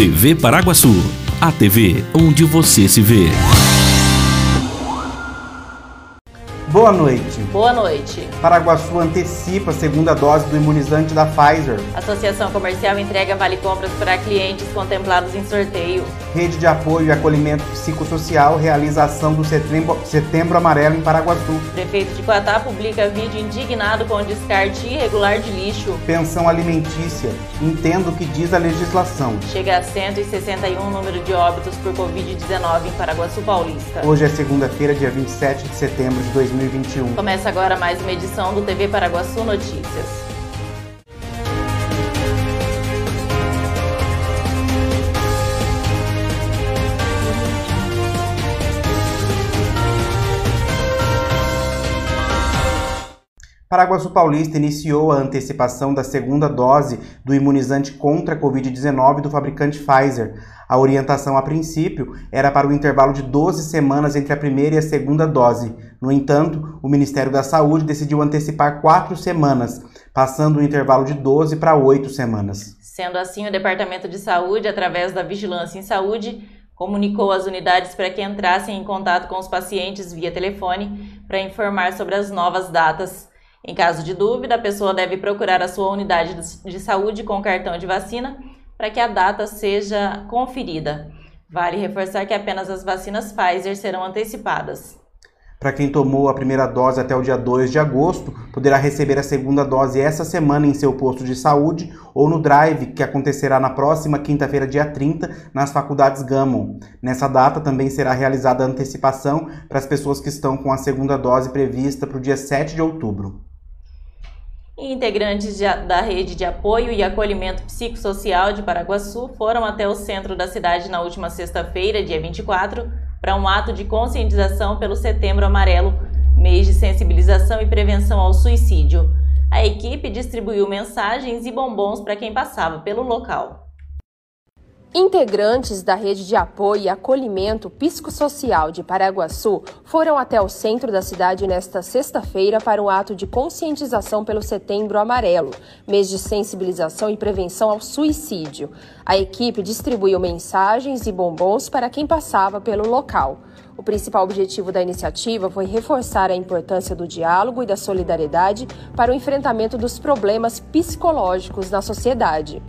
TV Paraguaçu, a TV onde você se vê. Boa noite. Boa noite. Paraguaçu antecipa a segunda dose do imunizante da Pfizer. Associação Comercial entrega vale compras para clientes contemplados em sorteio. Rede de Apoio e Acolhimento Psicossocial realiza ação do Setembro, Setembro Amarelo em Paraguaçu. Prefeito de Coatá publica vídeo indignado com o descarte irregular de lixo. Pensão alimentícia. Entendo o que diz a legislação. Chega a 161 o número de óbitos por Covid-19 em Paraguaçu Paulista. Hoje é segunda-feira, dia 27 de setembro de 2021. Começa agora mais uma edição do TV Paraguaçu Notícias. Paraguaçu Paulista iniciou a antecipação da segunda dose do imunizante contra a Covid-19 do fabricante Pfizer. A orientação, a princípio, era para o intervalo de 12 semanas entre a primeira e a segunda dose. No entanto, o Ministério da Saúde decidiu antecipar quatro semanas, passando o intervalo de 12 para 8 semanas. Sendo assim, o Departamento de Saúde, através da Vigilância em Saúde, comunicou às unidades para que entrassem em contato com os pacientes via telefone para informar sobre as novas datas. Em caso de dúvida, a pessoa deve procurar a sua unidade de saúde com cartão de vacina para que a data seja conferida. Vale reforçar que apenas as vacinas Pfizer serão antecipadas. Para quem tomou a primeira dose até o dia 2 de agosto, poderá receber a segunda dose essa semana em seu posto de saúde ou no drive, que acontecerá na próxima quinta-feira, dia 30, nas faculdades Gammon. Nessa data também será realizada a antecipação para as pessoas que estão com a segunda dose prevista para o dia 7 de outubro. Integrantes de, da rede de apoio e acolhimento psicossocial de Paraguaçu foram até o centro da cidade na última sexta-feira, dia 24, para um ato de conscientização pelo Setembro Amarelo, mês de sensibilização e prevenção ao suicídio. A equipe distribuiu mensagens e bombons para quem passava pelo local. Integrantes da rede de apoio e acolhimento psicossocial de Paraguaçu foram até o centro da cidade nesta sexta-feira para um ato de conscientização pelo Setembro Amarelo, mês de sensibilização e prevenção ao suicídio. A equipe distribuiu mensagens e bombons para quem passava pelo local. O principal objetivo da iniciativa foi reforçar a importância do diálogo e da solidariedade para o enfrentamento dos problemas psicológicos na sociedade.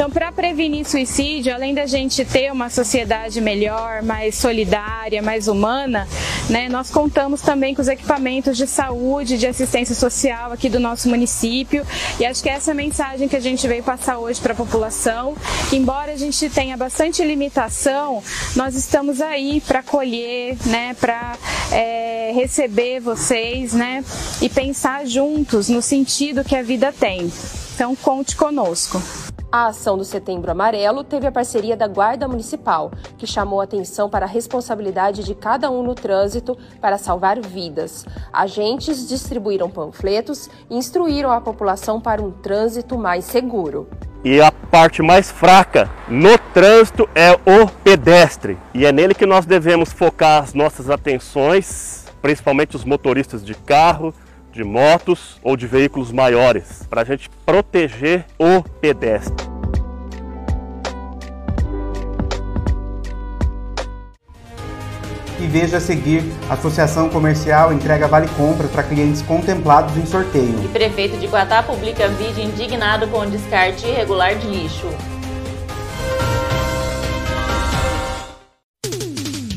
Então, para prevenir suicídio, além da gente ter uma sociedade melhor, mais solidária, mais humana, né, nós contamos também com os equipamentos de saúde, de assistência social aqui do nosso município. E acho que essa é a mensagem que a gente veio passar hoje para a população. Embora a gente tenha bastante limitação, nós estamos aí para acolher, né, para é, receber vocês, né, e pensar juntos no sentido que a vida tem. Então, conte conosco. A ação do Setembro Amarelo teve a parceria da Guarda Municipal, que chamou atenção para a responsabilidade de cada um no trânsito para salvar vidas. Agentes distribuíram panfletos e instruíram a população para um trânsito mais seguro. E a parte mais fraca no trânsito é o pedestre. E é nele que nós devemos focar as nossas atenções, principalmente os motoristas de carro, de motos ou de veículos maiores, para a gente proteger o pedestre. E veja a seguir, a Associação Comercial entrega vale compra para clientes contemplados em sorteio. E prefeito de Guatá publica vídeo indignado com o descarte irregular de lixo.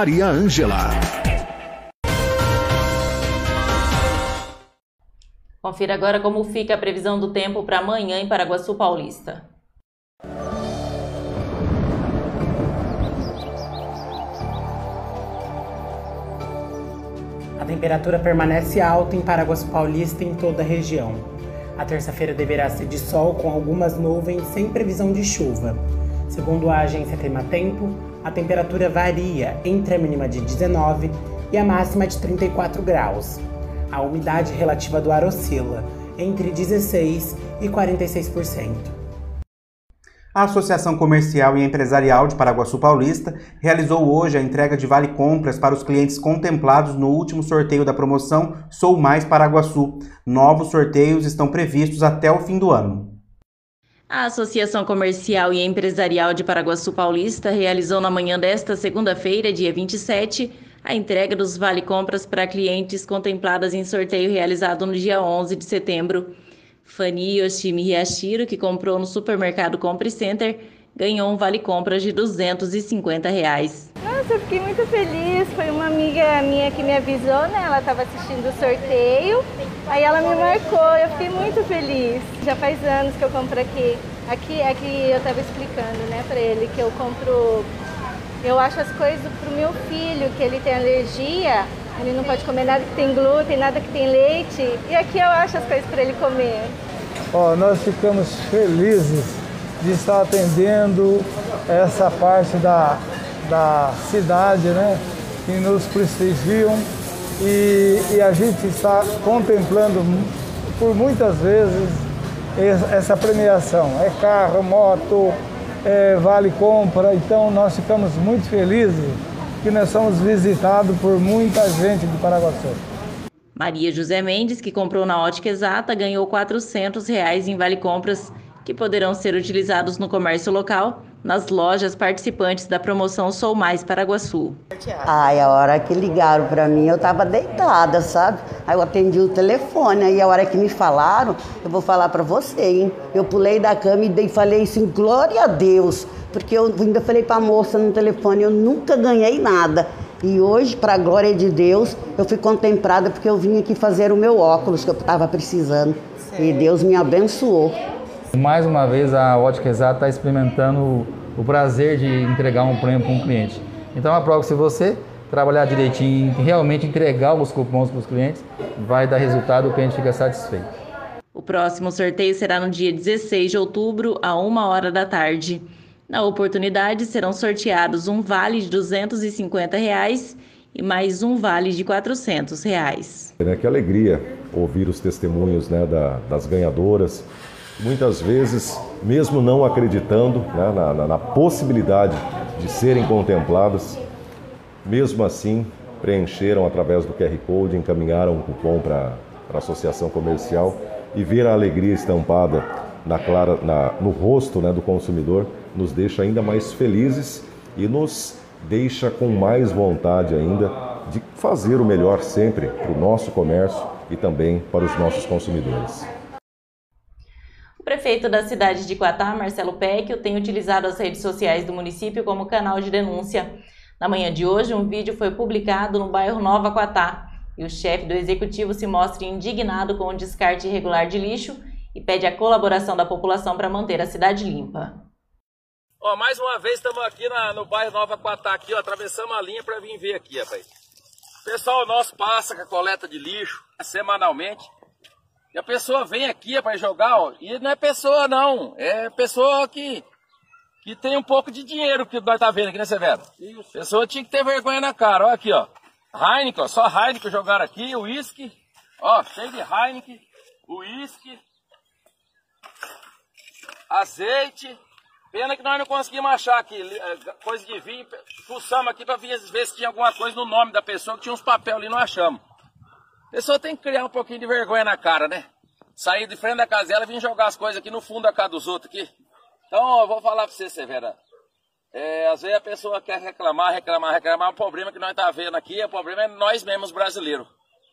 Maria Ângela. Confira agora como fica a previsão do tempo para amanhã em Paraguaçu Paulista. A temperatura permanece alta em Paraguaçu Paulista e em toda a região. A terça-feira deverá ser de sol com algumas nuvens sem previsão de chuva. Segundo a agência Climatempo, a temperatura varia entre a mínima de 19 e a máxima de 34 graus. A umidade relativa do ar oscila entre 16 e 46%. A Associação Comercial e Empresarial de Paraguaçu Paulista realizou hoje a entrega de vale compras para os clientes contemplados no último sorteio da promoção Sou Mais Paraguaçu. Novos sorteios estão previstos até o fim do ano. A Associação Comercial e Empresarial de Paraguaçu Paulista realizou na manhã desta segunda-feira, dia 27, a entrega dos vale-compras para clientes contempladas em sorteio realizado no dia 11 de setembro. Fanny Yoshimi Hiyashiro, que comprou no supermercado Compre Center, ganhou um vale-compras de 250 reais. Nossa, eu fiquei muito feliz. Foi uma amiga minha que me avisou, né? Ela estava assistindo o sorteio Aí ela me marcou, eu fiquei muito feliz. Já faz anos que eu compro aqui. Aqui é que eu estava explicando, né, para ele que eu compro eu acho as coisas pro meu filho, que ele tem alergia, ele não pode comer nada que tem glúten, nada que tem leite, e aqui eu acho as coisas para ele comer. Ó, nós ficamos felizes de estar atendendo essa parte da, da cidade, né, que nos prestigiam e, e a gente está contemplando por muitas vezes essa premiação. É carro, moto, é, vale compra, então nós ficamos muito felizes que nós somos visitados por muita gente de Paraguaçu. Maria José Mendes, que comprou na Ótica Exata, ganhou 400 reais em vale compras que poderão ser utilizados no comércio local nas lojas participantes da promoção Sou Mais Paraguaçu. Ai, a hora que ligaram para mim, eu estava deitada, sabe? Aí eu atendi o telefone, aí a hora que me falaram, eu vou falar para você, hein? Eu pulei da cama e falei assim, glória a Deus, porque eu ainda falei para a moça no telefone, eu nunca ganhei nada. E hoje, para a glória de Deus, eu fui contemplada porque eu vim aqui fazer o meu óculos que eu estava precisando. E Deus me abençoou. Mais uma vez a Ótica Exata está experimentando o prazer de entregar um prêmio para um cliente. Então a prova se você trabalhar direitinho, realmente entregar os cupons para os clientes, vai dar resultado, o cliente fica satisfeito. O próximo sorteio será no dia 16 de outubro, a 1 hora da tarde. Na oportunidade, serão sorteados um vale de 250 reais e mais um vale de 400 reais. Que alegria ouvir os testemunhos né, da, das ganhadoras muitas vezes, mesmo não acreditando né, na, na, na possibilidade de serem contempladas, mesmo assim preencheram através do QR Code, encaminharam um cupom para a associação comercial e ver a alegria estampada na clara, na, no rosto né, do consumidor nos deixa ainda mais felizes e nos deixa com mais vontade ainda de fazer o melhor sempre para o nosso comércio e também para os nossos consumidores. Prefeito da cidade de Quatá, Marcelo Pecchio, tem utilizado as redes sociais do município como canal de denúncia. Na manhã de hoje, um vídeo foi publicado no bairro Nova Quatá e o chefe do executivo se mostra indignado com o descarte irregular de lixo e pede a colaboração da população para manter a cidade limpa. Ó, mais uma vez estamos aqui na, no bairro Nova Quatá, aqui, ó, atravessamos a linha para vir ver aqui. O pessoal nosso passa com a coleta de lixo semanalmente. E a pessoa vem aqui para jogar, ó, e não é pessoa não, é pessoa que, que tem um pouco de dinheiro que nós tá vendo aqui, né, Severo? Isso. Pessoa tinha que ter vergonha na cara, ó aqui, ó. Heineken, ó, só Heineken jogaram aqui, uísque, ó, cheio de Heineken, uísque, azeite. Pena que nós não conseguimos achar aqui eh, coisa de vinho. Fuçamos aqui para ver se tinha alguma coisa no nome da pessoa, que tinha uns papéis ali, não achamos. A pessoa tem que criar um pouquinho de vergonha na cara, né? Sair de frente da casa dela e vir jogar as coisas aqui no fundo da casa dos outros aqui. Então, eu vou falar para você, Severa. É, às vezes a pessoa quer reclamar, reclamar, reclamar. O problema que nós tá vendo aqui, o problema é nós mesmos brasileiros.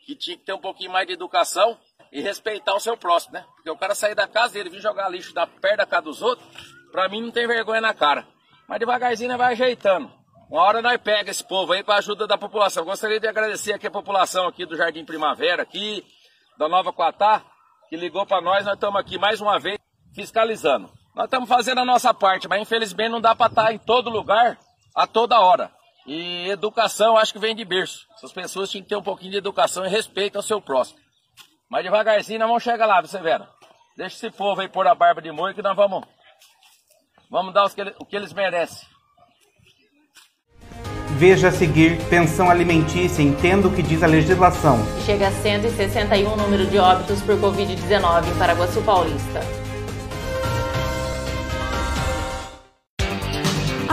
Que tinha que ter um pouquinho mais de educação e respeitar o seu próximo, né? Porque o cara sair da casa dele vir jogar lixo da perto da casa dos outros, pra mim não tem vergonha na cara. Mas devagarzinho vai ajeitando. Uma hora nós pega esse povo aí com a ajuda da população. Gostaria de agradecer aqui a população aqui do Jardim Primavera, aqui, da Nova Quatá, que ligou para nós. Nós estamos aqui mais uma vez fiscalizando. Nós estamos fazendo a nossa parte, mas infelizmente não dá para estar em todo lugar, a toda hora. E educação acho que vem de berço. Essas pessoas tinham que ter um pouquinho de educação e respeito ao seu próximo. Mas devagarzinho nós vamos chegar lá, você Vera. Deixa esse povo aí pôr a barba de molho que nós vamos, vamos dar o que eles merecem. Veja a seguir pensão alimentícia, entenda o que diz a legislação. Chega a 161 o número de óbitos por Covid-19 em Paraguaçu Paulista.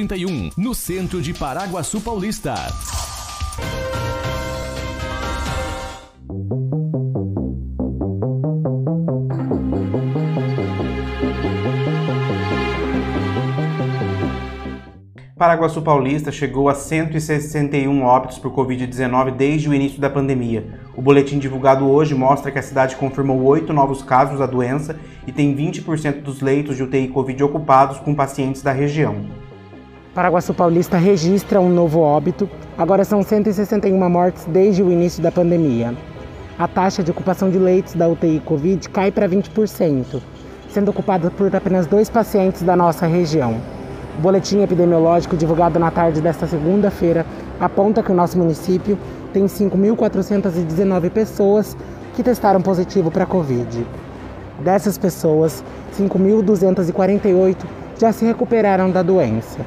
31, no centro de Paraguaçu Paulista. Paraguaçu Paulista chegou a 161 óbitos por Covid-19 desde o início da pandemia. O boletim divulgado hoje mostra que a cidade confirmou oito novos casos da doença e tem 20% dos leitos de UTI Covid ocupados com pacientes da região. Paraguaçu Paulista registra um novo óbito. Agora são 161 mortes desde o início da pandemia. A taxa de ocupação de leitos da UTI Covid cai para 20%, sendo ocupada por apenas dois pacientes da nossa região. O boletim epidemiológico divulgado na tarde desta segunda-feira aponta que o nosso município tem 5.419 pessoas que testaram positivo para a Covid. Dessas pessoas, 5.248 já se recuperaram da doença,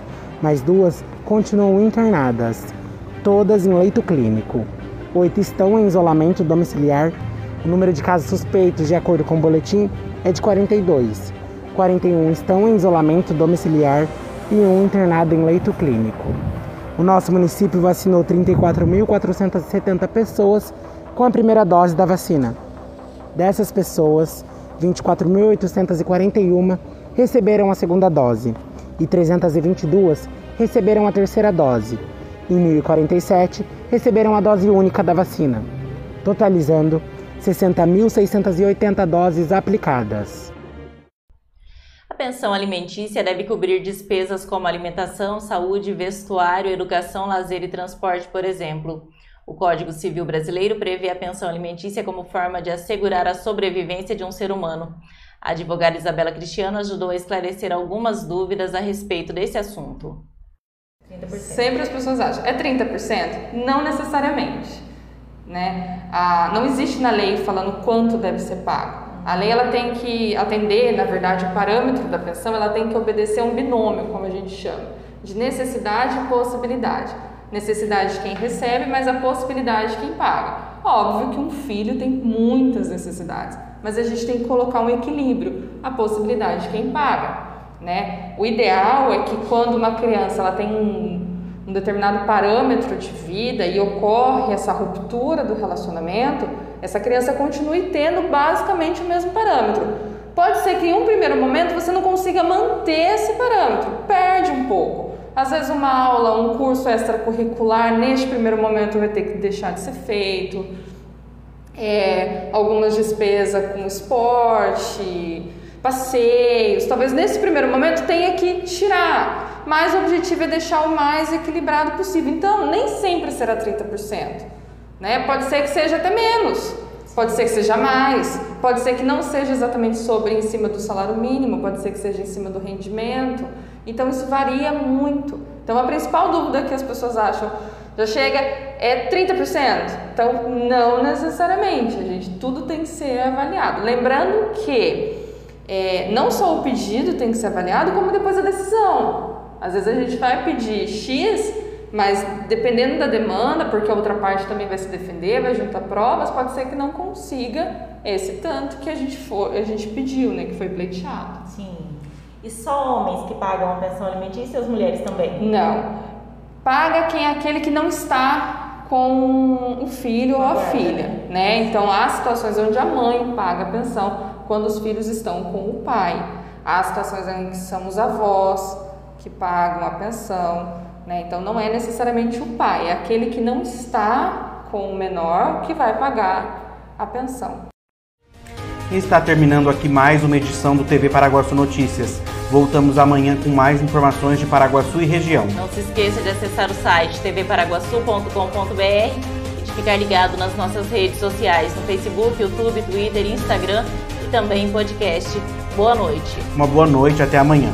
mas duas continuam internadas, todas em leito clínico. Oito estão em isolamento domiciliar. O número de casos suspeitos, de acordo com o boletim, é de 42. 41 estão em isolamento domiciliar e um internado em leito clínico. O nosso município vacinou 34.470 pessoas com a primeira dose da vacina. Dessas pessoas, 24.841 receberam a segunda dose e 322 receberam a terceira dose e 1.047 receberam a dose única da vacina, totalizando 60.680 doses aplicadas. A pensão alimentícia deve cobrir despesas como alimentação, saúde, vestuário, educação, lazer e transporte, por exemplo. O Código Civil Brasileiro prevê a pensão alimentícia como forma de assegurar a sobrevivência de um ser humano. A advogada Isabela Cristiano ajudou a esclarecer algumas dúvidas a respeito desse assunto. 30%. Sempre as pessoas acham, é 30%? Não necessariamente. Né? Ah, não existe na lei falando quanto deve ser pago. A lei ela tem que atender, na verdade, o parâmetro da pensão, ela tem que obedecer a um binômio, como a gente chama, de necessidade e possibilidade. Necessidade de quem recebe, mas a possibilidade de quem paga. Óbvio que um filho tem muitas necessidades, mas a gente tem que colocar um equilíbrio, a possibilidade de quem paga. Né? O ideal é que quando uma criança ela tem um, um determinado parâmetro de vida e ocorre essa ruptura do relacionamento, essa criança continue tendo basicamente o mesmo parâmetro. Pode ser que em um primeiro momento você não consiga manter esse parâmetro, perde um pouco. Às vezes uma aula, um curso extracurricular, neste primeiro momento vai ter que deixar de ser feito. É, algumas despesas com esporte, passeios, talvez nesse primeiro momento tenha que tirar, mas o objetivo é deixar o mais equilibrado possível. Então, nem sempre será 30%. Né? Pode ser que seja até menos, pode ser que seja mais, pode ser que não seja exatamente sobre em cima do salário mínimo, pode ser que seja em cima do rendimento. Então isso varia muito. Então a principal dúvida que as pessoas acham já chega é 30%. Então não necessariamente, a gente tudo tem que ser avaliado. Lembrando que é, não só o pedido tem que ser avaliado, como depois a decisão. Às vezes a gente vai pedir X mas dependendo da demanda, porque a outra parte também vai se defender, vai juntar provas, pode ser que não consiga esse tanto que a gente for, a gente pediu, né, que foi pleiteado. Sim. E só homens que pagam a pensão alimentícia ou as mulheres também? Não. Paga quem é aquele que não está com o filho ou a filha, né? Então há situações onde a mãe paga a pensão quando os filhos estão com o pai. Há situações em que são os avós que pagam a pensão. Né? Então não é necessariamente o pai, é aquele que não está com o menor que vai pagar a pensão. E está terminando aqui mais uma edição do TV Paraguaçu Notícias. Voltamos amanhã com mais informações de Paraguaçu e região. Não se esqueça de acessar o site tvparaguaçu.com.br e de ficar ligado nas nossas redes sociais no Facebook, YouTube, Twitter, Instagram e também em podcast. Boa noite. Uma boa noite, até amanhã.